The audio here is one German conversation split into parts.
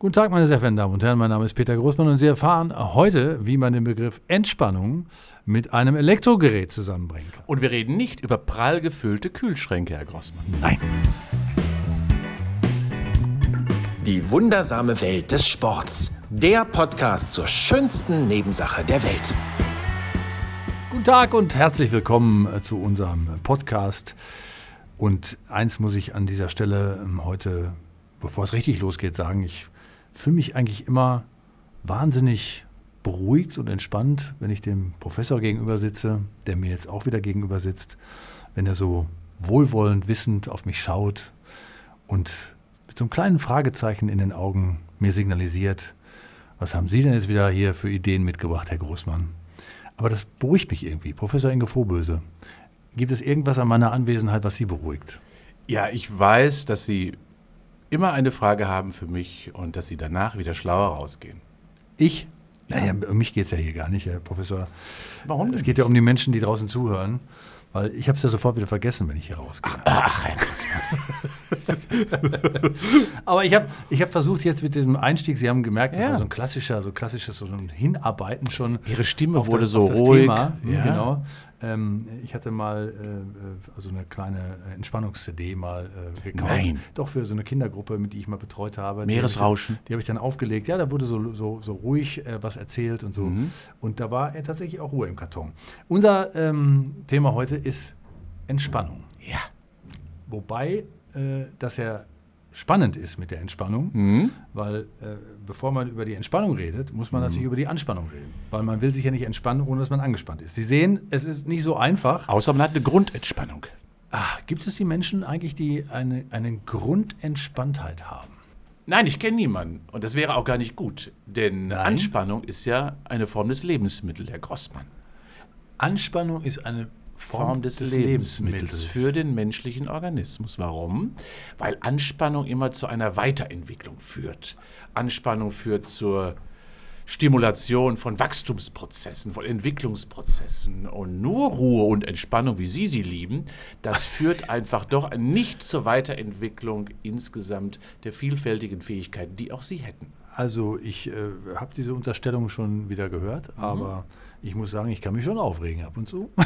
Guten Tag, meine sehr verehrten Damen und Herren. Mein Name ist Peter Großmann und Sie erfahren heute, wie man den Begriff Entspannung mit einem Elektrogerät zusammenbringen kann. Und wir reden nicht über prall gefüllte Kühlschränke, Herr Grossmann. Nein. Die wundersame Welt des Sports. Der Podcast zur schönsten Nebensache der Welt. Guten Tag und herzlich willkommen äh, zu unserem Podcast. Und eins muss ich an dieser Stelle ähm, heute, bevor es richtig losgeht, sagen, ich fühle mich eigentlich immer wahnsinnig beruhigt und entspannt, wenn ich dem Professor gegenüber sitze, der mir jetzt auch wieder gegenüber sitzt, wenn er so wohlwollend wissend auf mich schaut und mit so einem kleinen Fragezeichen in den Augen mir signalisiert, was haben Sie denn jetzt wieder hier für Ideen mitgebracht, Herr Großmann? Aber das beruhigt mich irgendwie. Professor Inge Vorböse, gibt es irgendwas an meiner Anwesenheit, was Sie beruhigt? Ja, ich weiß, dass Sie immer eine Frage haben für mich und dass Sie danach wieder schlauer rausgehen. Ich? Naja, um mich geht es ja hier gar nicht, Herr Professor. Warum Es denn? geht ja um die Menschen, die draußen zuhören. Weil ich habe es ja sofort wieder vergessen, wenn ich hier rausgehe. Ach, Grossmann. Aber ich habe ich hab versucht jetzt mit diesem Einstieg, Sie haben gemerkt, das Ja. war so ein klassischer, so klassisches so ein Hinarbeiten schon. Ihre Stimme wurde das, so ruhig. Thema. Mhm, Ja. Genau. Ähm, ich hatte mal äh, äh, also eine kleine Entspannungs-CD mal äh, gekauft. Nein. Doch für so eine Kindergruppe, mit die ich mal betreut habe. Meeresrauschen. Die habe ich dann aufgelegt. Ja, da wurde so, so, so ruhig äh, was erzählt und so. Mhm. Und da war äh, tatsächlich auch Ruhe im Karton. Unser ähm, Thema heute ist Entspannung. Ja. Wobei äh, das ja spannend ist mit der Entspannung, Mhm. weil äh, bevor man über die Entspannung redet, muss man natürlich über die Anspannung reden. Weil man will sich ja nicht entspannen, ohne dass man angespannt ist. Sie sehen, es ist nicht so einfach. Außer man hat eine Grundentspannung. Ah, gibt es die Menschen eigentlich, die eine, eine Grundentspanntheit haben? Nein, ich kenne niemanden. Und das wäre auch gar nicht gut. Denn Nein? Anspannung ist ja eine Form des Lebensmittels, Herr Grossmann. Anspannung ist eine Form, Form des, Lebensmittels für den menschlichen Organismus. Warum? Weil Anspannung immer zu einer Weiterentwicklung führt. Anspannung führt zur Stimulation von Wachstumsprozessen, von Entwicklungsprozessen. Und nur Ruhe und Entspannung, wie Sie sie lieben, das führt einfach doch nicht zur Weiterentwicklung insgesamt der vielfältigen Fähigkeiten, die auch Sie hätten. Also ich äh, habe diese Unterstellung schon wieder gehört, Mhm. aber ich muss sagen, ich kann mich schon aufregen ab und zu.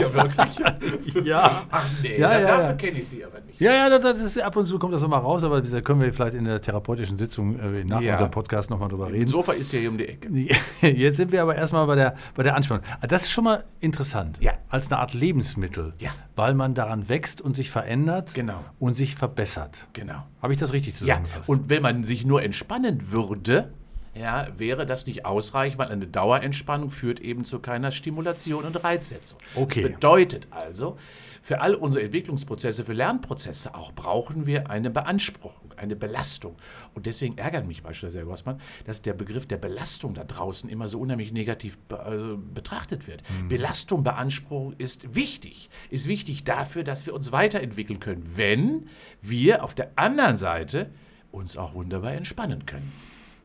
Ja, wirklich? ja. Ach nee, Ja, da- ja, dafür ja. kenne ich Sie aber nicht. Ja, ja, das, ist, ab und zu kommt das nochmal raus, aber da können wir vielleicht in der therapeutischen Sitzung äh, nach Ja. unserem Podcast nochmal drüber reden. Sofa ist ja hier um die Ecke. Jetzt sind wir aber erstmal bei der, bei der Anspannung. Ah, Das ist schon mal interessant. Ja. Als eine Art Lebensmittel. Ja. Weil man daran wächst und sich verändert Genau. und sich verbessert. Genau. Habe ich das richtig Ja, zusammengefasst? und wenn man sich nur entspannen würde, ja, wäre das nicht ausreichend, weil eine Dauerentspannung führt eben zu keiner Stimulation und Reizsetzung. Okay. Das bedeutet also, für all unsere Entwicklungsprozesse, für Lernprozesse auch, brauchen wir eine Beanspruchung, eine Belastung. Und deswegen ärgert mich beispielsweise, Herr Grossmann, dass der Begriff der Belastung da draußen immer so unheimlich negativ be äh, betrachtet wird. Belastung, Beanspruchung ist wichtig. Ist wichtig dafür, dass wir uns weiterentwickeln können, wenn wir auf der anderen Seite uns auch wunderbar entspannen können.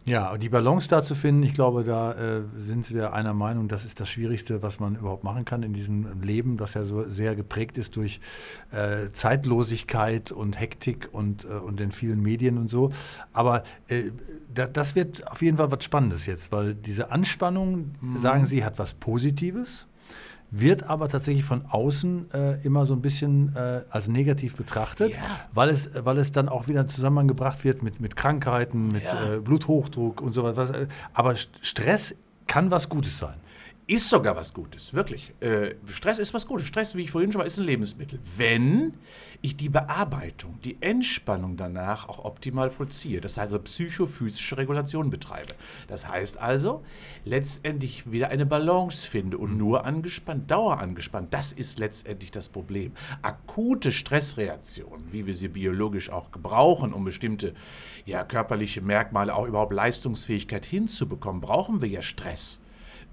Ja, die Balance da zu finden, ich glaube, da äh, sind wir einer Meinung, das ist das Schwierigste, was man überhaupt machen kann in diesem Leben, das ja so sehr geprägt ist durch äh, Zeitlosigkeit und Hektik und, äh, und den vielen Medien und so. Aber äh, da, das wird auf jeden Fall was Spannendes jetzt, weil diese Anspannung, Mhm. sagen Sie, hat was Positives. Wird aber tatsächlich von außen äh, immer so ein bisschen äh, als negativ betrachtet, Ja. weil, es, weil es dann auch wieder zusammengebracht wird mit, mit Krankheiten, mit Ja. äh, Bluthochdruck und so was. Aber St- Stress kann was Gutes sein. Ist sogar was Gutes, wirklich. Äh, Stress ist was Gutes. Stress, wie ich vorhin schon mal, ist ein Lebensmittel. Wenn ich die Bearbeitung, die Entspannung danach auch optimal vollziehe, das heißt also psychophysische Regulation betreibe. Das heißt also, letztendlich wieder eine Balance finde und nur angespannt, dauerangespannt. Das ist letztendlich das Problem. Akute Stressreaktionen, wie wir sie biologisch auch gebrauchen, um bestimmte ja, körperliche Merkmale, auch überhaupt Leistungsfähigkeit hinzubekommen, brauchen wir ja Stress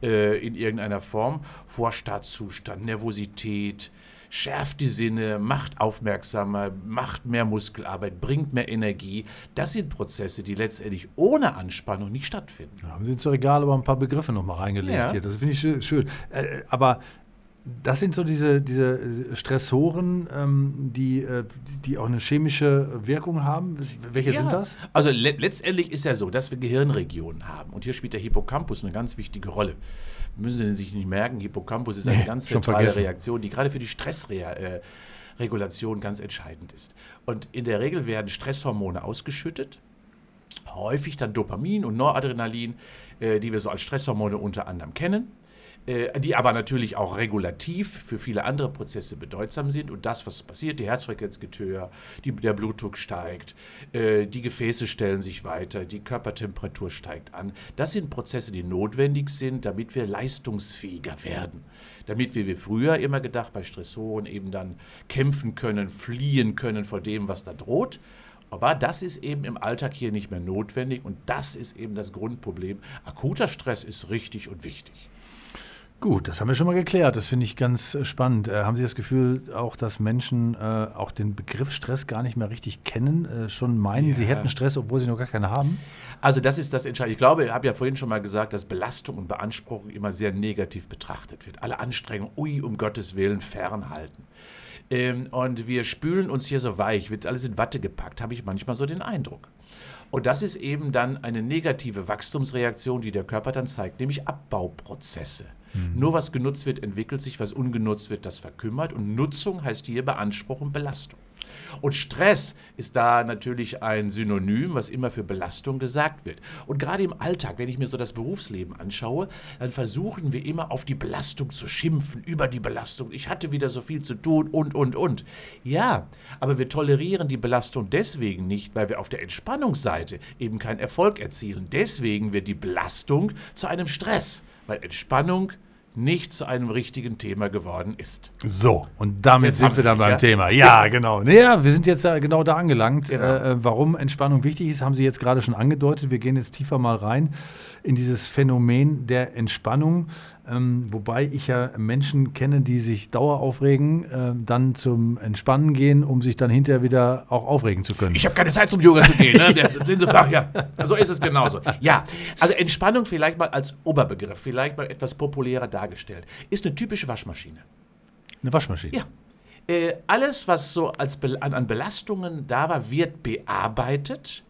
äh, in irgendeiner Form. Vorstartzustand, Nervosität, schärft die Sinne, macht aufmerksamer, macht mehr Muskelarbeit, bringt mehr Energie. Das sind Prozesse, die letztendlich ohne Anspannung nicht stattfinden. Ja, haben Sie ins Regal aber ein paar Begriffe nochmal reingelegt Ja. hier. Das finde ich schön. schön. Äh, aber das sind so diese, diese Stressoren, ähm, die, äh, die auch eine chemische Wirkung haben. Welche Ja, sind das? Also le letztendlich ist ja so, dass wir Gehirnregionen haben. Und hier spielt der Hippocampus eine ganz wichtige Rolle. Müssen Sie sich nicht merken, Hippocampus ist eine Nee, ganz zentrale. Reaktion, die gerade für die Stressregulation ganz entscheidend ist. Und in der Regel werden Stresshormone ausgeschüttet, häufig dann Dopamin und Noradrenalin, äh, die wir so als Stresshormone unter anderem kennen, äh, die aber natürlich auch regulativ für viele andere Prozesse bedeutsam sind. Und das, was passiert, die Herzfrequenz geht höher, die, der Blutdruck steigt, äh, die Gefäße stellen sich weiter, die Körpertemperatur steigt an. Das sind Prozesse, die notwendig sind, damit wir leistungsfähiger werden. Damit wir, wie früher immer gedacht, bei Stressoren eben dann kämpfen können, fliehen können vor dem, was da droht. Aber das ist eben im Alltag hier nicht mehr notwendig und das ist eben das Grundproblem. Akuter Stress ist richtig und wichtig. Gut, das haben wir schon mal geklärt. Das finde ich ganz äh, spannend. Äh, haben Sie das Gefühl auch, dass Menschen äh, auch den Begriff Stress gar nicht mehr richtig kennen, äh, schon meinen, sie Ja. hätten Stress, obwohl sie noch gar keinen haben? Also das ist das Entscheidende. Ich glaube, ich habe ja vorhin schon mal gesagt, dass Belastung und Beanspruchung immer sehr negativ betrachtet wird. Alle Anstrengungen, ui, um Gottes Willen, fernhalten. Ähm, und wir spülen uns hier so weich, wird alles in Watte gepackt, habe ich manchmal so den Eindruck. Und das ist eben dann eine negative Wachstumsreaktion, die der Körper dann zeigt, nämlich Abbauprozesse. Nur was genutzt wird, entwickelt sich, was ungenutzt wird, das verkümmert. Und Nutzung heißt hier Beanspruchung, Belastung. Und Stress ist da natürlich ein Synonym, was immer für Belastung gesagt wird. Und gerade im Alltag, wenn ich mir so das Berufsleben anschaue, dann versuchen wir immer auf die Belastung zu schimpfen, über die Belastung. Ich hatte wieder so viel zu tun und, und, und. Ja, aber wir tolerieren die Belastung deswegen nicht, weil wir auf der Entspannungsseite eben keinen Erfolg erzielen. Deswegen wird die Belastung zu einem Stress, weil Entspannung nicht zu einem richtigen Thema geworden ist. So, und damit Jetzt sind wir dann beim ja? Thema. Ja, genau. Naja, wir sind jetzt äh, genau da angelangt. Genau. Äh, äh, warum Entspannung wichtig ist, haben Sie jetzt gerade schon angedeutet. Wir gehen jetzt tiefer mal rein in dieses Phänomen der Entspannung. Ähm, wobei ich ja Menschen kenne, die sich dauer aufregen, äh, dann zum Entspannen gehen, um sich dann hinterher wieder auch aufregen zu können. Ich habe keine Zeit zum Yoga zu gehen. Ne? Der, sind Sie, ach, ja, so ist es genauso. Ja, also Entspannung vielleicht mal als Oberbegriff, vielleicht mal etwas populärer dargestellt, ist eine typische Waschmaschine. Eine Waschmaschine. Ja. Äh, alles, was so als an, an Belastungen da war, wird bearbeitet.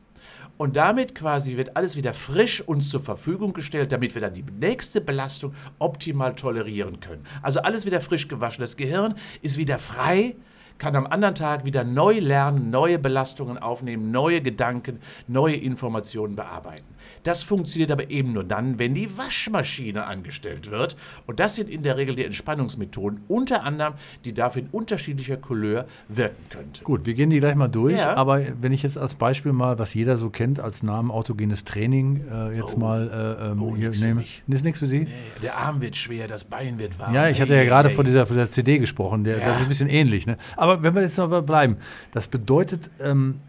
Und damit quasi wird alles wieder frisch uns zur Verfügung gestellt, damit wir dann die nächste Belastung optimal tolerieren können. Also alles wieder frisch gewaschen. Das Gehirn ist wieder frei, kann am anderen Tag wieder neu lernen, neue Belastungen aufnehmen, neue Gedanken, neue Informationen bearbeiten. Das funktioniert aber eben nur dann, wenn die Waschmaschine angestellt wird. Und das sind in der Regel die Entspannungsmethoden, unter anderem, die dafür in unterschiedlicher Couleur wirken könnte. Gut, wir gehen die gleich mal durch. Ja. Aber wenn ich jetzt als Beispiel mal, was jeder so kennt, als Namen autogenes Training, äh, jetzt Oh. mal äh, ähm, Oh, hier nehme. ist nichts für Sie? Nee, Der Arm wird schwer, das Bein wird warm. Ja, ich hatte ja gerade von dieser, von dieser CD gesprochen. Der, Ja. Das ist ein bisschen ähnlich. Ne? Aber wenn wir jetzt noch mal bleiben, das bedeutet, ähm,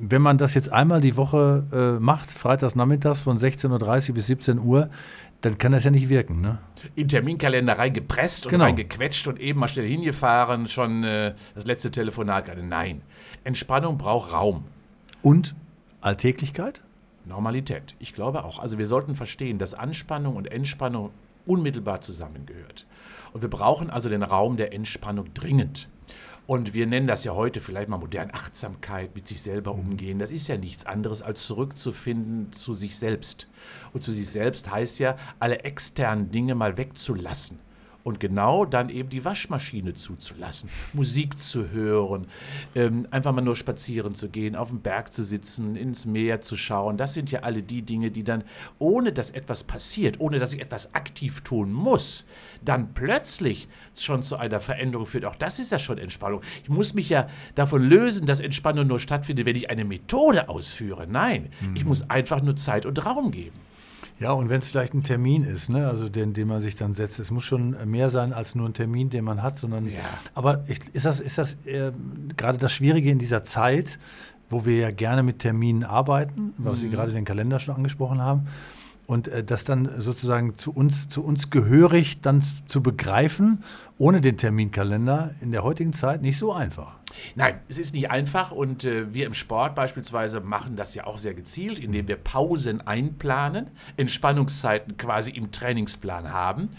wenn man das jetzt einmal die Woche äh, macht, freitags nachmittags von 16.30 Uhr bis 17 Uhr, dann kann das ja nicht wirken. Ne? in Terminkalender reingepresst und Genau. reingequetscht und eben mal schnell hingefahren, schon äh, das letzte Telefonat gerade. Nein, Entspannung braucht Raum. Und Alltäglichkeit? Normalität. Ich glaube auch. Also wir sollten verstehen, dass Anspannung und Entspannung unmittelbar zusammengehört. Und wir brauchen also den Raum der Entspannung dringend. Und wir nennen das ja heute vielleicht mal modern Achtsamkeit, mit sich selber umgehen. Das ist ja nichts anderes, als zurückzufinden zu sich selbst. Und zu sich selbst heißt ja, alle externen Dinge mal wegzulassen. Und genau dann eben die Waschmaschine zuzulassen, Musik zu hören, ähm, einfach mal nur spazieren zu gehen, auf dem Berg zu sitzen, ins Meer zu schauen. Das sind ja alle die Dinge, die dann, ohne dass etwas passiert, ohne dass ich etwas aktiv tun muss, dann plötzlich schon zu einer Veränderung führt. Auch das ist ja schon Entspannung. Ich muss mich ja davon lösen, dass Entspannung nur stattfindet, wenn ich eine Methode ausführe. Nein, ich muss einfach nur Zeit und Raum geben. Ja, und wenn es vielleicht ein Termin ist, ne, also den, den man sich dann setzt, es muss schon mehr sein als nur ein Termin, den man hat, sondern. Ja. Aber ich, ist das, ist das äh, gerade das Schwierige in dieser Zeit, wo wir ja gerne mit Terminen arbeiten, was Sie gerade den Kalender schon angesprochen haben, und äh, das dann sozusagen zu uns, zu uns gehörig dann zu begreifen, ohne den Terminkalender in der heutigen Zeit nicht so einfach. Nein, es ist nicht einfach und äh, wir im Sport beispielsweise machen das ja auch sehr gezielt, indem wir Pausen einplanen, Entspannungszeiten quasi im Trainingsplan haben.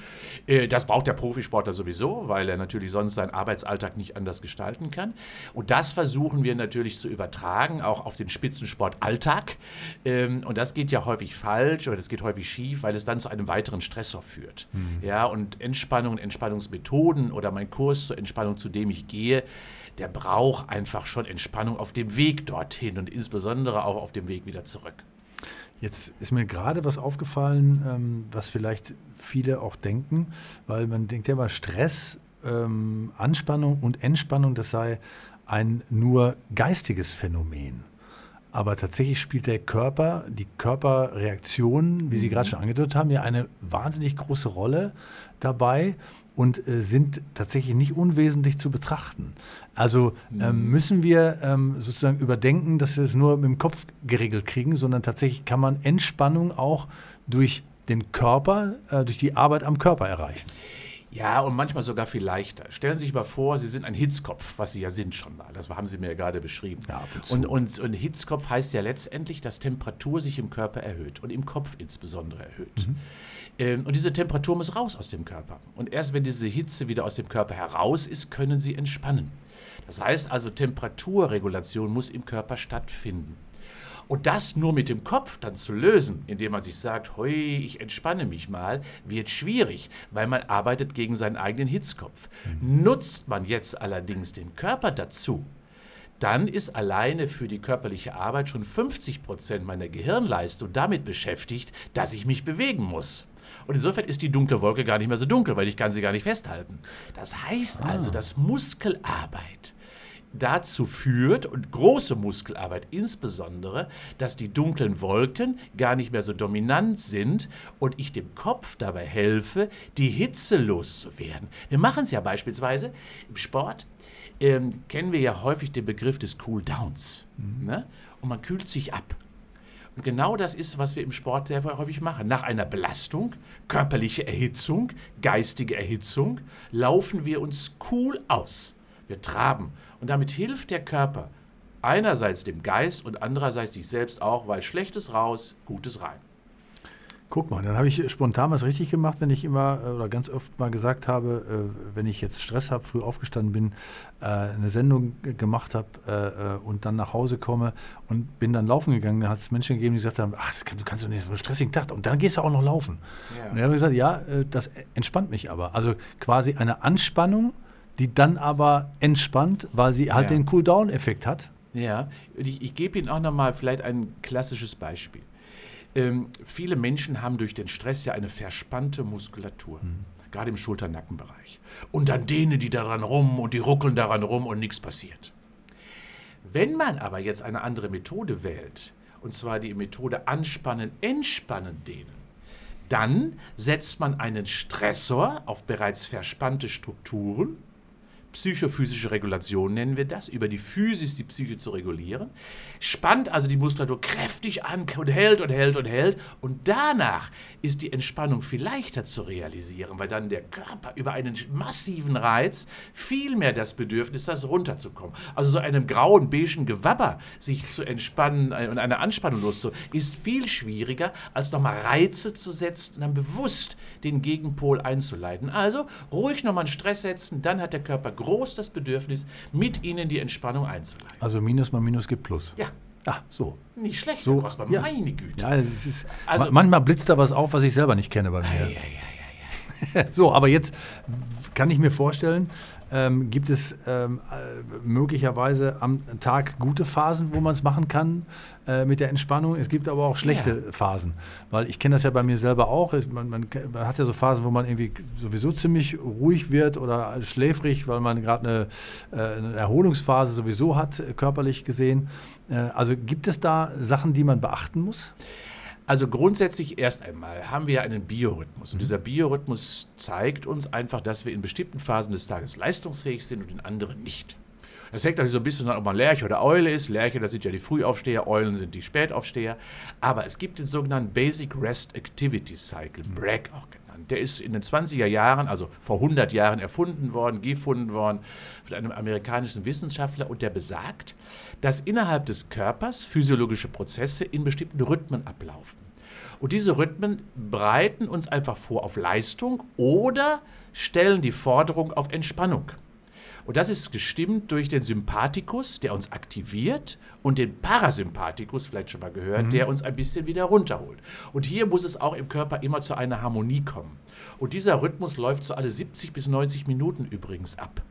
Äh, das braucht der Profisportler sowieso, weil er natürlich sonst seinen Arbeitsalltag nicht anders gestalten kann. Und das versuchen wir natürlich zu übertragen, auch auf den Spitzensportalltag. Ähm, und das geht ja häufig falsch oder das geht häufig schief, weil es dann zu einem weiteren Stressor führt. Mhm. Ja, und Entspannung, Entspannungsmethoden oder mein Kurs zur Entspannung, zu dem ich gehe, der braucht einfach schon Entspannung auf dem Weg dorthin und insbesondere auch auf dem Weg wieder zurück. Jetzt ist mir gerade was aufgefallen, ähm, was vielleicht viele auch denken, weil man denkt ja immer, Stress, ähm, Anspannung und Entspannung, das sei ein nur geistiges Phänomen. Aber tatsächlich spielt der Körper, die Körperreaktion, wie Sie mhm. gerade schon angedeutet haben, ja eine wahnsinnig große Rolle dabei und äh, sind tatsächlich nicht unwesentlich zu betrachten. Also ähm, mhm. müssen wir ähm, sozusagen überdenken, dass wir es nur mit dem Kopf geregelt kriegen, sondern tatsächlich kann man Entspannung auch durch den Körper, äh, durch die Arbeit am Körper erreichen. Ja, und manchmal sogar viel leichter. Stellen Sie sich mal vor, Sie sind ein Hitzkopf, was Sie ja sind schon mal. Das haben Sie mir ja gerade beschrieben. Ja, und, und, und Hitzkopf heißt ja letztendlich, dass Temperatur sich im Körper erhöht und im Kopf insbesondere erhöht. Mhm. Ähm, und diese Temperatur muss raus aus dem Körper. Und erst wenn diese Hitze wieder aus dem Körper heraus ist, können Sie entspannen. Das heißt also, Temperaturregulation muss im Körper stattfinden. Und das nur mit dem Kopf dann zu lösen, indem man sich sagt, hui, ich entspanne mich mal, wird schwierig, weil man arbeitet gegen seinen eigenen Hitzkopf. Mhm. Nutzt man jetzt allerdings den Körper dazu, dann ist alleine für die körperliche Arbeit schon 50 Prozent meiner Gehirnleistung damit beschäftigt, dass ich mich bewegen muss. Und insofern ist die dunkle Wolke gar nicht mehr so dunkel, weil ich kann sie gar nicht festhalten. Das heißt ah. also, dass Muskelarbeit dazu führt, und große Muskelarbeit insbesondere, dass die dunklen Wolken gar nicht mehr so dominant sind und ich dem Kopf dabei helfe, die Hitze loszuwerden. Wir machen es ja beispielsweise im Sport, ähm, kennen wir ja häufig den Begriff des Cool-Downs. Mhm. Ne? Und man kühlt sich ab. Und genau das ist, was wir im Sport sehr häufig machen. Nach einer Belastung, körperliche Erhitzung, geistige Erhitzung, laufen wir uns cool aus. Wir traben und damit hilft der Körper einerseits dem Geist und andererseits sich selbst auch, weil Schlechtes raus, Gutes rein. Guck mal, dann habe ich spontan was richtig gemacht, wenn ich immer äh, oder ganz oft mal gesagt habe, äh, wenn ich jetzt Stress habe, früh aufgestanden bin, äh, eine Sendung gemacht habe und dann nach Hause komme und bin dann laufen gegangen, da hat es Menschen gegeben, die gesagt haben, ach, das kann, du kannst doch nicht so einen stressigen Tag und dann gehst du auch noch laufen. Ja. Und ich habe gesagt, ja, das entspannt mich aber. Also quasi eine Anspannung die dann aber entspannt, weil sie halt ja. den Cool-Down-Effekt hat. Ja, ich, ich gebe Ihnen auch nochmal vielleicht ein klassisches Beispiel. Ähm, viele Menschen haben durch den Stress ja eine verspannte Muskulatur, mhm. gerade im Schulter-Nackenbereich. Und dann dehnen die daran rum und die ruckeln daran rum und nichts passiert. Wenn man aber jetzt eine andere Methode wählt, und zwar die Methode anspannen, entspannen, dehnen, dann setzt man einen Stressor auf bereits verspannte Strukturen psychophysische Regulation nennen wir das, über die Physis die Psyche zu regulieren, spannt also die Muskulatur kräftig an und hält und hält und hält und danach ist die Entspannung viel leichter zu realisieren, weil dann der Körper über einen massiven Reiz viel mehr das Bedürfnis hat, runterzukommen. Also so einem grauen, beigen Gewabber sich zu entspannen und eine Anspannung loszu, ist viel schwieriger, als nochmal Reize zu setzen und dann bewusst den Gegenpol einzuleiten. Also ruhig nochmal einen Stress setzen, dann hat der Körper groß das Bedürfnis, mit ihnen die Entspannung einzuleiten. Also Minus mal Minus gibt Plus. Ja. Ah, so. Nicht schlecht, so, Kostbar, ja. meine Güte. Ja, ist, also, manchmal blitzt da was auf, was ich selber nicht kenne bei mir. Ja, ja, ja, ja. so, aber jetzt kann ich mir vorstellen, ähm, gibt es ähm, äh, möglicherweise am Tag gute Phasen, wo man es machen kann äh, mit der Entspannung. Es gibt aber auch schlechte ja. Phasen, weil ich kenne das ja bei mir selber auch. Man, man, man, hat ja so Phasen, wo man irgendwie sowieso ziemlich ruhig wird oder schläfrig, weil man gerade eine, äh, eine, Erholungsphase sowieso hat, äh, körperlich gesehen. Äh, also gibt es da Sachen, die man beachten muss? Also grundsätzlich erst einmal haben wir ja einen Biorhythmus. Und mhm. dieser Biorhythmus zeigt uns einfach, dass wir in bestimmten Phasen des Tages leistungsfähig sind und in anderen nicht. Das hängt natürlich so ein bisschen an, ob man Lerche oder Eule ist. Lerche, das sind ja die Frühaufsteher, Eulen sind die Spätaufsteher. Aber es gibt den sogenannten Basic Rest Activity Cycle, BRAC auch genannt. Der ist in den 20er Jahren, also vor 100 Jahren erfunden worden, gefunden worden von einem amerikanischen Wissenschaftler und der besagt, dass innerhalb des Körpers physiologische Prozesse in bestimmten Rhythmen ablaufen. Und diese Rhythmen bereiten uns einfach vor auf Leistung oder stellen die Forderung auf Entspannung. Und das ist gestimmt durch den Sympathikus, der uns aktiviert, und den Parasympathikus, vielleicht schon mal gehört, mhm. der uns ein bisschen wieder runterholt. Und hier muss es auch im Körper immer zu einer Harmonie kommen. Und dieser Rhythmus läuft so alle 70 bis 90 Minuten übrigens ab.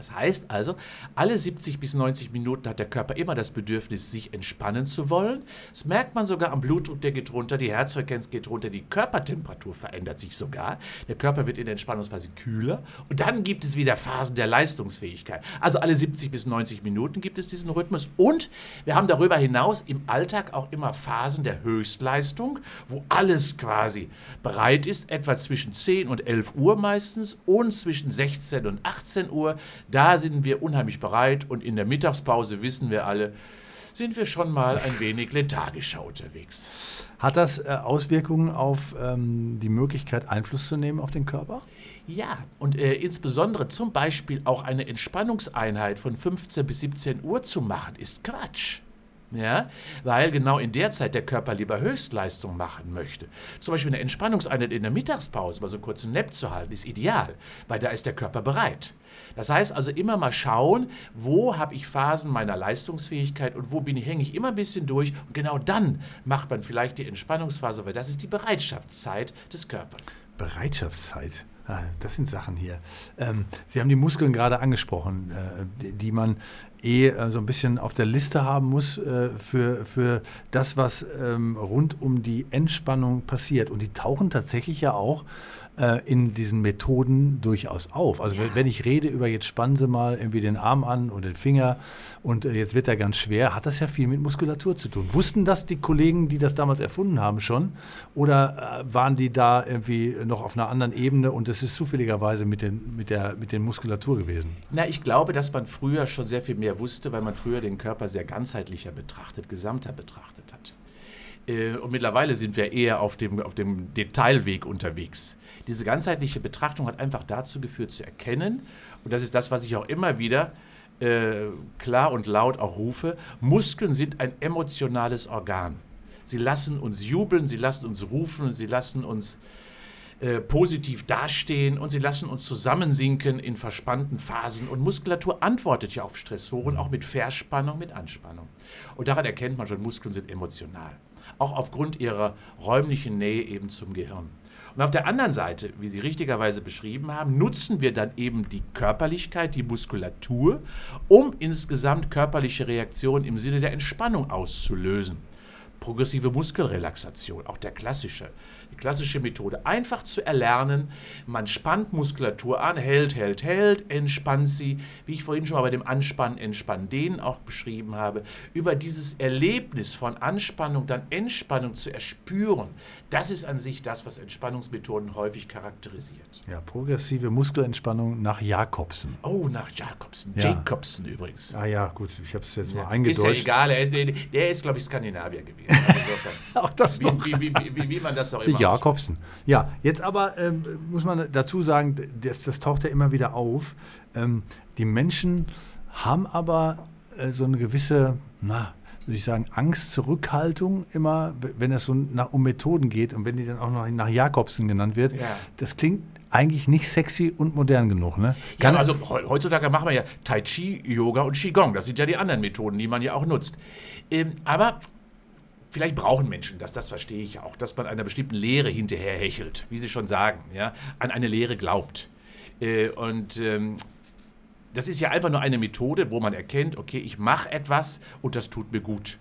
Das heißt also, alle 70 bis 90 Minuten hat der Körper immer das Bedürfnis, sich entspannen zu wollen. Das merkt man sogar am Blutdruck, der geht runter, die Herzfrequenz geht runter, die Körpertemperatur verändert sich sogar. Der Körper wird in der Entspannungsphase kühler und dann gibt es wieder Phasen der Leistungsfähigkeit. Also alle 70 bis 90 Minuten gibt es diesen Rhythmus und wir haben darüber hinaus im Alltag auch immer Phasen der Höchstleistung, wo alles quasi bereit ist, etwa zwischen 10 und 11 Uhr meistens und zwischen 16 und 18 Uhr da sind wir unheimlich bereit und in der Mittagspause wissen wir alle, sind wir schon mal ein wenig lethargischer unterwegs. Hat das äh, Auswirkungen auf ähm, die Möglichkeit, Einfluss zu nehmen auf den Körper? Ja, und äh, insbesondere zum Beispiel auch eine Entspannungseinheit von 15 bis 17 Uhr zu machen, ist Quatsch. Ja, weil genau in der Zeit der Körper lieber Höchstleistung machen möchte. Zum Beispiel eine Entspannungseinheit in der Mittagspause, mal so einen kurzen Nap zu halten, ist ideal, weil da ist der Körper bereit. Das heißt also immer mal schauen, wo habe ich Phasen meiner Leistungsfähigkeit und wo bin ich, hänge ich immer ein bisschen durch. Und genau dann macht man vielleicht die Entspannungsphase, weil das ist die Bereitschaftszeit des Körpers. Bereitschaftszeit. Ah, das sind Sachen hier. Ähm, Sie haben die Muskeln gerade angesprochen, äh, die, die, man eh äh, so ein bisschen auf der Liste haben muss äh, für, für das, was ähm, rund um die Entspannung passiert. Und die tauchen tatsächlich ja auch äh, in diesen Methoden durchaus auf. Also ja. wenn ich rede über jetzt spannen Sie mal irgendwie den Arm an und den Finger und äh, jetzt wird er ganz schwer, hat das ja viel mit Muskulatur zu tun. Wussten das die Kollegen, die das damals erfunden haben schon? Oder äh, waren die da irgendwie noch auf einer anderen Ebene und es ist zufälligerweise mit, den, mit, der, mit der Muskulatur gewesen? Na, ich glaube, dass man früher schon sehr viel mehr wusste, weil man früher den Körper sehr ganzheitlicher betrachtet, gesamter betrachtet hat. Und mittlerweile sind wir eher auf dem, auf dem Detailweg unterwegs. Diese ganzheitliche Betrachtung hat einfach dazu geführt, zu erkennen, und das ist das, was ich auch immer wieder äh, klar und laut auch rufe, Muskeln sind ein emotionales Organ. Sie lassen uns jubeln, sie lassen uns rufen, sie lassen uns äh, positiv dastehen und sie lassen uns zusammensinken in verspannten Phasen. Und Muskulatur antwortet ja auf Stressoren, auch mit Verspannung, mit Anspannung. Und daran erkennt man schon, Muskeln sind emotional. Auch aufgrund ihrer räumlichen Nähe eben zum Gehirn. Und auf der anderen Seite, wie Sie richtigerweise beschrieben haben, nutzen wir dann eben die Körperlichkeit, die Muskulatur, um insgesamt körperliche Reaktionen im Sinne der Entspannung auszulösen. Progressive Muskelrelaxation, auch der klassische die klassische Methode, einfach zu erlernen. Man spannt Muskulatur an, hält, hält, hält, entspannt sie, wie ich vorhin schon mal bei dem Anspannen, Entspannen, Dehnen auch beschrieben habe, über dieses Erlebnis von Anspannung, dann Entspannung zu erspüren. Das ist an sich das, was Entspannungsmethoden häufig charakterisiert. Ja, progressive Muskelentspannung nach Jakobsen. Oh, nach Jakobsen. Ja. Jacobsen übrigens. Ah ja, gut, ich habe es jetzt ja. mal eingedeutscht. Ist ja egal, ist, der ist, glaube ich, Skandinavier gewesen. Auch das wie, noch. Wie, wie, wie, man das auch immer Jakobsen. Ja, jetzt aber ähm, muss man dazu sagen, das, das, taucht ja immer wieder auf. Ähm, die Menschen haben aber äh, so eine gewisse, na, würde ich sagen, Angst, Zurückhaltung immer, wenn es so nach, um Methoden geht und wenn die dann auch noch nach Jakobsen genannt wird. Ja. Das klingt eigentlich nicht sexy und modern genug. Ne? ja, also heutzutage machen wir ja Tai Chi, Yoga und Qigong. Das sind ja die anderen Methoden, die man ja auch nutzt. Ähm, aber Vielleicht brauchen Menschen das, das verstehe ich auch, dass man einer bestimmten Lehre hinterherhechelt, wie Sie schon sagen, ja, an eine Lehre glaubt. Äh, und ähm, das ist ja einfach nur eine Methode, wo man erkennt, okay, ich mache etwas und das tut mir gut.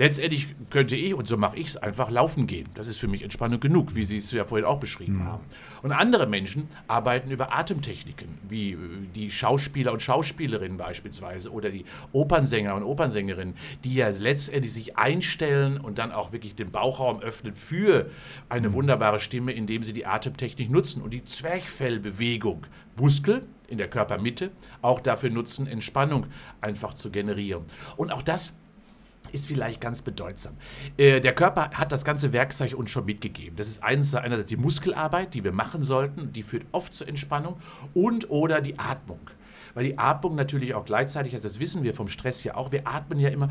Letztendlich könnte ich, und so mache ich es, einfach laufen gehen. Das ist für mich Entspannung genug, wie Sie es ja vorhin auch beschrieben mhm. haben. Und andere Menschen arbeiten über Atemtechniken, wie äh, die Schauspieler und Schauspielerinnen beispielsweise oder die Opernsänger und Opernsängerinnen, die ja letztendlich sich einstellen und dann auch wirklich den Bauchraum öffnen für eine mhm. wunderbare Stimme, indem sie die Atemtechnik nutzen und die Zwerchfellbewegung, Muskel, in der Körpermitte auch dafür nutzen, Entspannung einfach zu generieren. Und auch das ist vielleicht ganz bedeutsam. Äh, der Körper hat das ganze Werkzeug uns schon mitgegeben. Das ist eines, einerseits die Muskelarbeit, die wir machen sollten, die führt oft zur Entspannung und oder die Atmung weil die Atmung natürlich auch gleichzeitig, also das wissen wir vom Stress ja auch, wir atmen ja immer,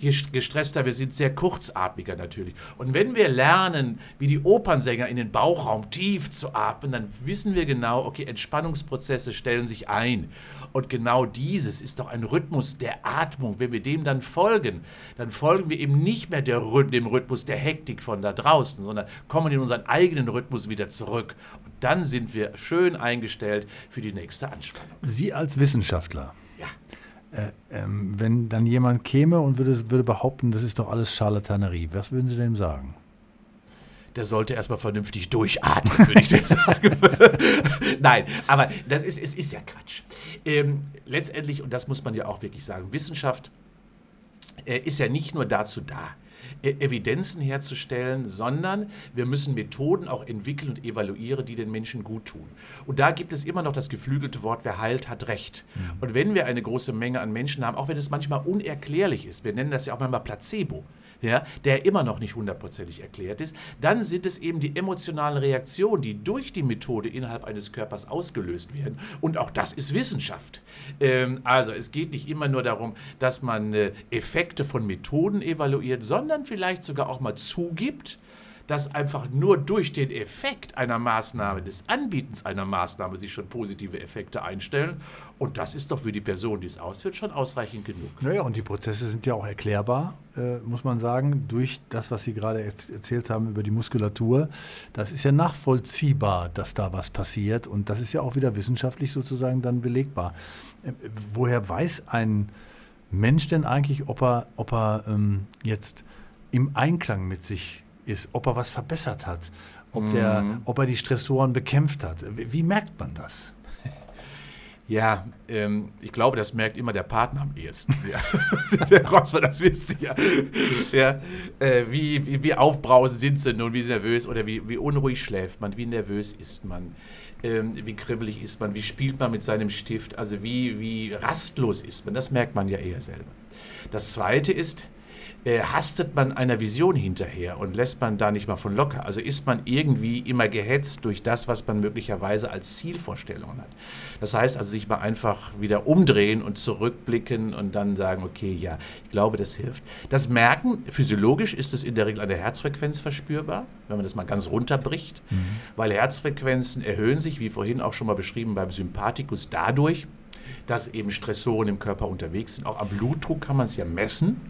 je gestresster wir sind, sehr kurzatmiger natürlich. Und wenn wir lernen, wie die Opernsänger in den Bauchraum tief zu atmen, dann wissen wir genau, okay, Entspannungsprozesse stellen sich ein. Und genau dieses ist doch ein Rhythmus der Atmung. Wenn wir dem dann folgen, dann folgen wir eben nicht mehr dem Rhythmus der Hektik von da draußen, sondern kommen in unseren eigenen Rhythmus wieder zurück. Und dann sind wir schön eingestellt für die nächste Anspannung. Sie als Wissenschaftler. Ja. Äh, ähm, wenn dann jemand käme und würde, würde behaupten, das ist doch alles Charlatanerie, was würden Sie dem sagen? der sollte erstmal vernünftig durchatmen, würde ich dir sagen. Nein, aber das ist, es ist ja Quatsch. Ähm, letztendlich, und das muss man ja auch wirklich sagen, Wissenschaft ist ja nicht nur dazu da, e Evidenzen herzustellen, sondern wir müssen Methoden auch entwickeln und evaluieren, die den Menschen gut tun. Und da gibt es immer noch das geflügelte Wort, wer heilt, hat Recht. Und wenn wir eine große Menge an Menschen haben, auch wenn es manchmal unerklärlich ist, wir nennen das ja auch manchmal Placebo, ja, der immer noch nicht hundertprozentig erklärt ist, dann sind es eben die emotionalen Reaktionen, die durch die Methode innerhalb eines Körpers ausgelöst werden. Und auch das ist Wissenschaft. Ähm, also es geht nicht immer nur darum, dass man äh, Effekte von Methoden evaluiert, sondern vielleicht sogar auch mal zugibt, dass einfach nur durch den Effekt einer Maßnahme, des Anbietens einer Maßnahme sich schon positive Effekte einstellen. Und das ist doch für die Person, die es ausführt, schon ausreichend genug. Naja, und die Prozesse sind ja auch erklärbar, äh, muss man sagen, durch das, was Sie gerade erzählt haben über die Muskulatur. Das ist ja nachvollziehbar, dass da was passiert. Und das ist ja auch wieder wissenschaftlich sozusagen dann belegbar. Äh, woher weiß ein Mensch denn eigentlich, ob er, ob er ähm, jetzt im Einklang mit sich ist, ob er was verbessert hat, ob, der, mhm. ob er die Stressoren bekämpft hat. Wie, wie merkt man das? Ja, ähm, ich glaube, das merkt immer der Partner am ehesten. Ja. der Rosfer, das wisst ihr ja. ja äh, wie, wie, wie, aufbrausend sind sie nun, wie nervös oder wie, wie unruhig schläft man, wie nervös ist man, ähm, wie kribbelig ist man, wie spielt man mit seinem Stift, also wie, wie rastlos ist man. Das merkt man ja eher selber. Das Zweite ist, hastet man einer Vision hinterher und lässt man da nicht mal von locker. Also ist man irgendwie immer gehetzt durch das, was man möglicherweise als Zielvorstellung hat. Das heißt also sich mal einfach wieder umdrehen und zurückblicken und dann sagen, okay, ja, ich glaube, das hilft. Das Merken, physiologisch ist es in der Regel an der Herzfrequenz verspürbar, wenn man das mal ganz runterbricht, mhm. weil Herzfrequenzen erhöhen sich, wie vorhin auch schon mal beschrieben, beim Sympathikus dadurch, dass eben Stressoren im Körper unterwegs sind. Auch am Blutdruck kann man es ja messen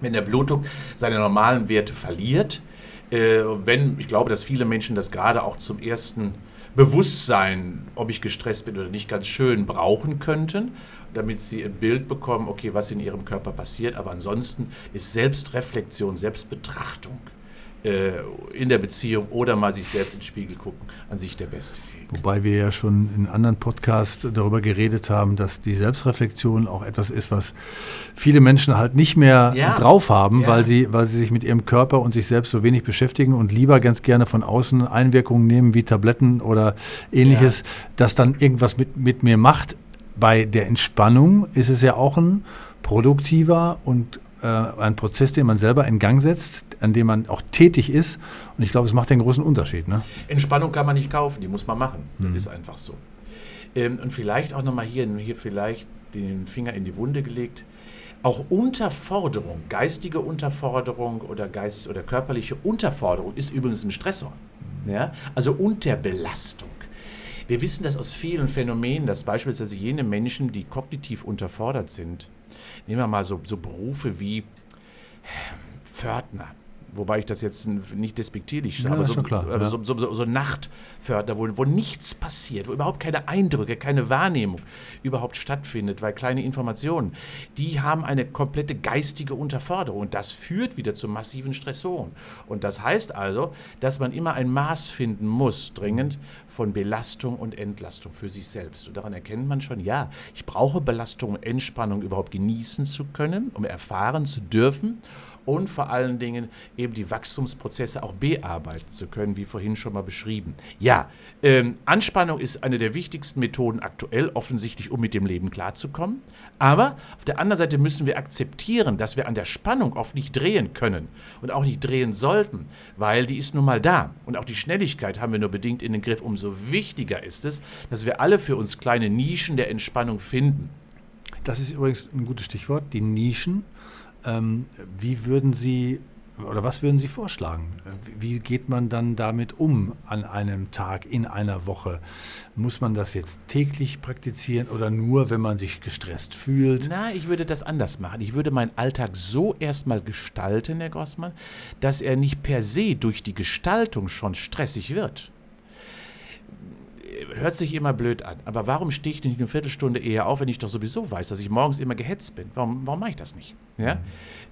wenn der Blutdruck seine normalen Werte verliert, äh, wenn, ich glaube, dass viele Menschen das gerade auch zum ersten Bewusstsein, ob ich gestresst bin oder nicht, ganz schön brauchen könnten, damit sie ein Bild bekommen, okay, was in ihrem Körper passiert. Aber ansonsten ist Selbstreflexion, Selbstbetrachtung in der Beziehung oder mal sich selbst ins Spiegel gucken, an sich der beste Weg. Wobei wir ja schon in anderen Podcasts darüber geredet haben, dass die Selbstreflexion auch etwas ist, was viele Menschen halt nicht mehr ja. drauf haben, ja. weil, sie, weil sie sich mit ihrem Körper und sich selbst so wenig beschäftigen und lieber ganz gerne von außen Einwirkungen nehmen wie Tabletten oder ähnliches, ja. das dann irgendwas mit, mit mir macht. Bei der Entspannung ist es ja auch ein produktiver und äh, ein Prozess, den man selber in Gang setzt, an dem man auch tätig ist. Und ich glaube, es macht den großen Unterschied. Ne? Entspannung kann man nicht kaufen, die muss man machen. Das mhm. ist einfach so. Ähm, und vielleicht auch nochmal hier, hier vielleicht den Finger in die Wunde gelegt. Auch Unterforderung, geistige Unterforderung oder, Geist oder körperliche Unterforderung ist übrigens ein Stressor. Ja? Also Unterbelastung. Wir wissen das aus vielen Phänomenen, dass beispielsweise jene Menschen, die kognitiv unterfordert sind, nehmen wir mal so, so Berufe wie Pförtner, wobei ich das jetzt nicht despektierlich sage, ja, aber so, klar, ja. so, so, so, Nachtförder, wo, wo nichts passiert, wo überhaupt keine Eindrücke, keine Wahrnehmung überhaupt stattfindet, weil kleine Informationen, die haben eine komplette geistige Unterforderung und das führt wieder zu massiven Stressoren. Und das heißt also, dass man immer ein Maß finden muss, dringend, von Belastung und Entlastung für sich selbst. Und daran erkennt man schon, ja, ich brauche Belastung und Entspannung überhaupt genießen zu können, um erfahren zu dürfen und vor allen Dingen eben die Wachstumsprozesse auch bearbeiten zu können, wie vorhin schon mal beschrieben. Ja, ähm, Anspannung ist eine der wichtigsten Methoden aktuell, offensichtlich, um mit dem Leben klarzukommen. Aber auf der anderen Seite müssen wir akzeptieren, dass wir an der Spannung oft nicht drehen können und auch nicht drehen sollten, weil die ist nun mal da. Und auch die Schnelligkeit haben wir nur bedingt in den Griff. Umso wichtiger ist es, dass wir alle für uns kleine Nischen der Entspannung finden. Das ist übrigens ein gutes Stichwort, die Nischen. Ähm, wie würden Sie oder was würden Sie vorschlagen? Wie geht man dann damit um an einem Tag, in einer Woche? Muss man das jetzt täglich praktizieren oder nur, wenn man sich gestresst fühlt? Na, ich würde das anders machen. Ich würde meinen Alltag so erstmal gestalten, Herr Grossmann, dass er nicht per se durch die Gestaltung schon stressig wird hört sich immer blöd an, aber warum stehe ich nicht eine Viertelstunde eher auf, wenn ich doch sowieso weiß, dass ich morgens immer gehetzt bin? Warum, warum mache ich das nicht? Ja?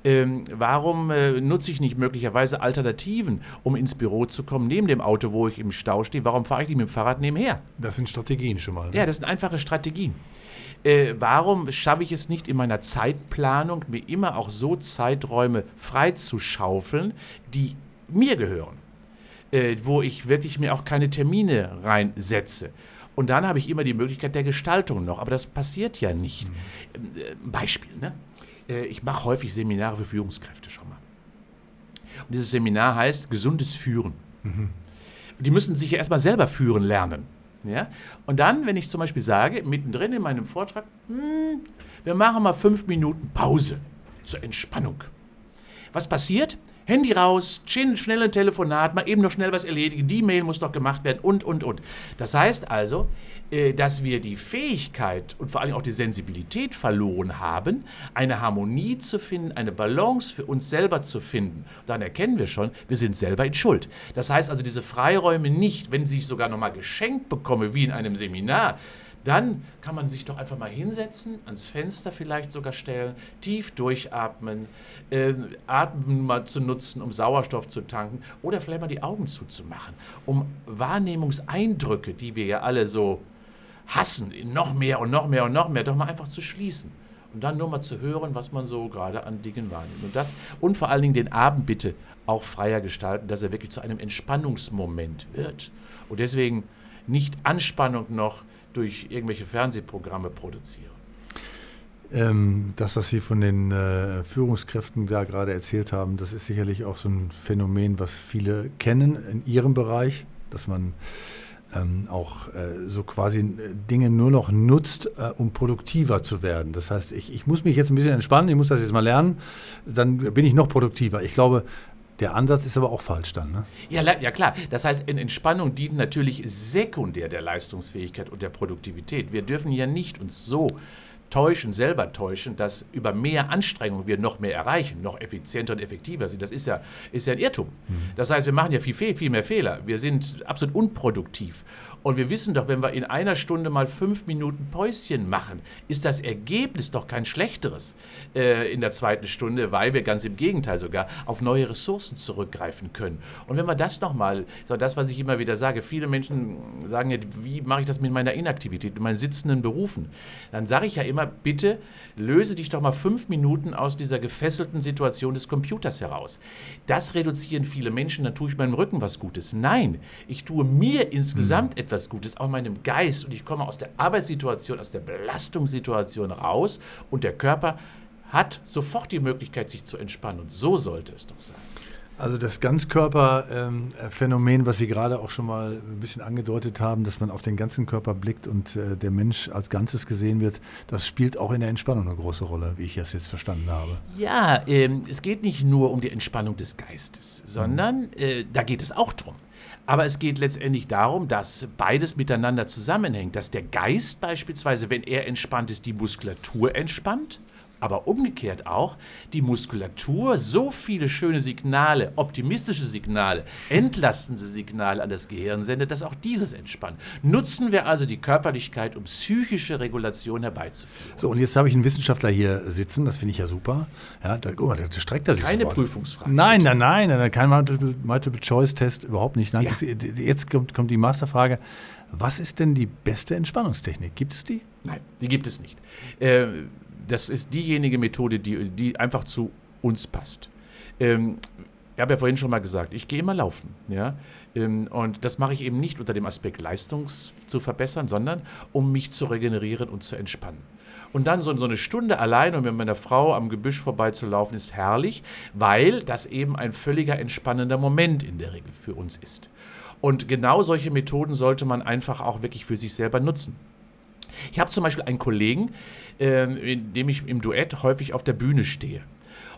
Ähm, warum äh, nutze ich nicht möglicherweise Alternativen, um ins Büro zu kommen, neben dem Auto, wo ich im Stau stehe? Warum fahre ich nicht mit dem Fahrrad nebenher? Das sind Strategien schon mal. Ne? Ja, das sind einfache Strategien. Äh, warum schaffe ich es nicht in meiner Zeitplanung, mir immer auch so Zeiträume freizuschaufeln, die mir gehören? äh, wo ich wirklich mir auch keine Termine reinsetze. Und dann habe ich immer die Möglichkeit der Gestaltung noch. Aber das passiert ja nicht. Mhm. Äh, Beispiel, ne? Äh, ich mache häufig Seminare für Führungskräfte schon mal. Und dieses Seminar heißt gesundes Führen. Mhm. Die müssen sich ja erstmal selber führen lernen. Ja? Und dann, wenn ich zum Beispiel sage, mittendrin in meinem Vortrag, hm, wir machen mal fünf Minuten Pause zur Entspannung. Was passiert? Handy raus, schnell ein Telefonat, mal eben noch schnell was erledigen, die Mail muss noch gemacht werden und, und, und. Das heißt also, äh, dass wir die Fähigkeit und vor allem auch die Sensibilität verloren haben, eine Harmonie zu finden, eine Balance für uns selber zu finden. Dann erkennen wir schon, wir sind selber in Schuld. Das heißt also, diese Freiräume nicht, wenn sie sogar noch mal geschenkt bekomme, wie in einem Seminar, dann kann man sich doch einfach mal hinsetzen, ans Fenster vielleicht sogar stellen, tief durchatmen, äh, Atmen mal zu nutzen, um Sauerstoff zu tanken oder vielleicht mal die Augen zuzumachen, um Wahrnehmungseindrücke, die wir ja alle so hassen, noch mehr und noch mehr und noch mehr, doch mal einfach zu schließen. Und dann nur mal zu hören, was man so gerade an Dingen wahrnimmt. Und das und vor allen Dingen den Abend bitte auch freier gestalten, dass er wirklich zu einem Entspannungsmoment wird. Und deswegen nicht Anspannung noch durch irgendwelche Fernsehprogramme produzieren. Ähm, das, was Sie von den äh, Führungskräften da gerade erzählt haben, das ist sicherlich auch so ein Phänomen, was viele kennen in ihrem Bereich, dass man ähm, auch äh, so quasi äh, Dinge nur noch nutzt, äh, um produktiver zu werden. Das heißt, ich, ich muss mich jetzt ein bisschen entspannen, ich muss das jetzt mal lernen, dann bin ich noch produktiver. Ich glaube, der Ansatz ist aber auch falsch dann, ne? Ja, ja, klar. Das heißt, in Entspannung dient natürlich sekundär der Leistungsfähigkeit und der Produktivität. Wir dürfen ja nicht uns so täuschen, selber täuschen, dass über mehr Anstrengung wir noch mehr erreichen, noch effizienter und effektiver sind. Das ist ja, ist ja ein Irrtum. Mhm. Das heißt, wir machen ja viel, viel mehr Fehler. Wir sind absolut unproduktiv. Und wir wissen doch, wenn wir in einer Stunde mal fünf Minuten Päuschen machen, ist das Ergebnis doch kein schlechteres äh, in der zweiten Stunde, weil wir ganz im Gegenteil sogar auf neue Ressourcen zurückgreifen können. Und wenn wir das nochmal, so das, was ich immer wieder sage, viele Menschen sagen ja, wie mache ich das mit meiner Inaktivität, mit meinen sitzenden Berufen? Dann sage ich ja immer, bitte löse dich doch mal fünf Minuten aus dieser gefesselten Situation des Computers heraus. Das reduzieren viele Menschen, dann tue ich meinem Rücken was Gutes. Nein, ich tue mir insgesamt mhm. etwas etwas Gutes, auch meinem Geist. Und ich komme aus der Arbeitssituation, aus der Belastungssituation raus und der Körper hat sofort die Möglichkeit, sich zu entspannen. Und so sollte es doch sein. Also das Ganzkörperphänomen, ähm, was Sie gerade auch schon mal ein bisschen angedeutet haben, dass man auf den ganzen Körper blickt und äh, der Mensch als Ganzes gesehen wird, das spielt auch in der Entspannung eine große Rolle, wie ich das jetzt verstanden habe. Ja, ähm, es geht nicht nur um die Entspannung des Geistes, sondern äh, da geht es auch drum. Aber es geht letztendlich darum, dass beides miteinander zusammenhängt, dass der Geist beispielsweise, wenn er entspannt ist, die Muskulatur entspannt aber umgekehrt auch die Muskulatur so viele schöne Signale, optimistische Signale, entlastende Signale an das Gehirn sendet, dass auch dieses entspannt. Nutzen wir also die Körperlichkeit, um psychische Regulation herbeizuführen. So, und jetzt habe ich einen Wissenschaftler hier sitzen, das finde ich ja super. Ja, da, oh, da streckt er sich Keine sofort. Prüfungsfrage. Nein, nein, nein, nein, kein Multiple-Choice-Test, überhaupt nicht. Nein, ja. Jetzt kommt, kommt die Masterfrage. Was ist denn die beste Entspannungstechnik? Gibt es die? Nein, die gibt es nicht. Äh, das ist diejenige Methode, die, die einfach zu uns passt. Ähm, ich habe ja vorhin schon mal gesagt, ich gehe immer laufen. Ja? Ähm, und das mache ich eben nicht unter dem Aspekt Leistung zu verbessern, sondern um mich zu regenerieren und zu entspannen. Und dann so, so eine Stunde allein und mit meiner Frau am Gebüsch vorbeizulaufen, ist herrlich, weil das eben ein völliger entspannender Moment in der Regel für uns ist. Und genau solche Methoden sollte man einfach auch wirklich für sich selber nutzen. Ich habe zum Beispiel einen Kollegen, äh, in dem ich im Duett häufig auf der Bühne stehe.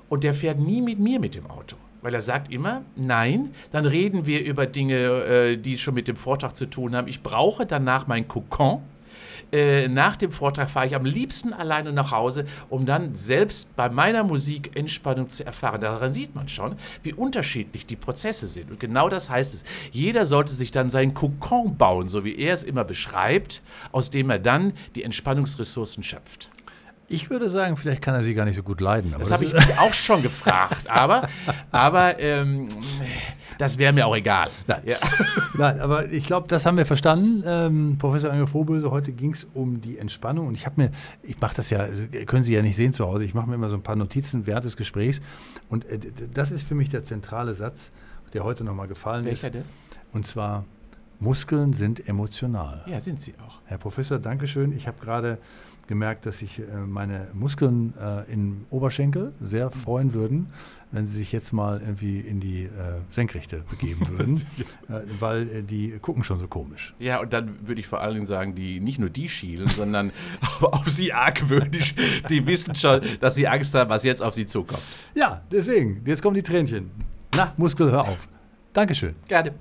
Und der fährt nie mit mir mit dem Auto. Weil er sagt immer, nein, dann reden wir über Dinge, äh, die schon mit dem Vortrag zu tun haben. Ich brauche danach mein Kokon äh, nach dem Vortrag fahre ich am liebsten alleine nach Hause, um dann selbst bei meiner Musik Entspannung zu erfahren. Daran sieht man schon, wie unterschiedlich die Prozesse sind. Und genau das heißt es. Jeder sollte sich dann seinen Kokon bauen, so wie er es immer beschreibt, aus dem er dann die Entspannungsressourcen schöpft. Ich würde sagen, vielleicht kann er sie gar nicht so gut leiden. das, das habe ich mich auch schon gefragt. Aber, aber ähm, das wäre mir auch egal. Nein, ja. Nein aber ich glaube, das haben wir verstanden. Ähm, Professor Angel Vorböse, heute ging es um die Entspannung. Und ich habe mir, ich mache das ja, können Sie ja nicht sehen zu Hause, ich mache mir immer so ein paar Notizen während des Gesprächs. Und äh, das ist für mich der zentrale Satz, der heute nochmal gefallen Welcher ist. Denn? Und zwar, Muskeln sind emotional. Ja, sind sie auch. Herr Professor, Dankeschön. Ich habe gerade gemerkt, dass sich äh, meine Muskeln äh, im Oberschenkel sehr freuen würden, wenn sie sich jetzt mal irgendwie in die äh, Senkrechte begeben würden, äh, weil äh, die gucken schon so komisch. Ja, und dann würde ich vor allen Dingen sagen, die nicht nur die schielen, sondern auf sie argwöhnisch. Die wissen schon, dass sie Angst haben, was jetzt auf sie zukommt. Ja, deswegen, jetzt kommen die Tränchen. Na, Muskel, hör auf. Dankeschön. Gerne.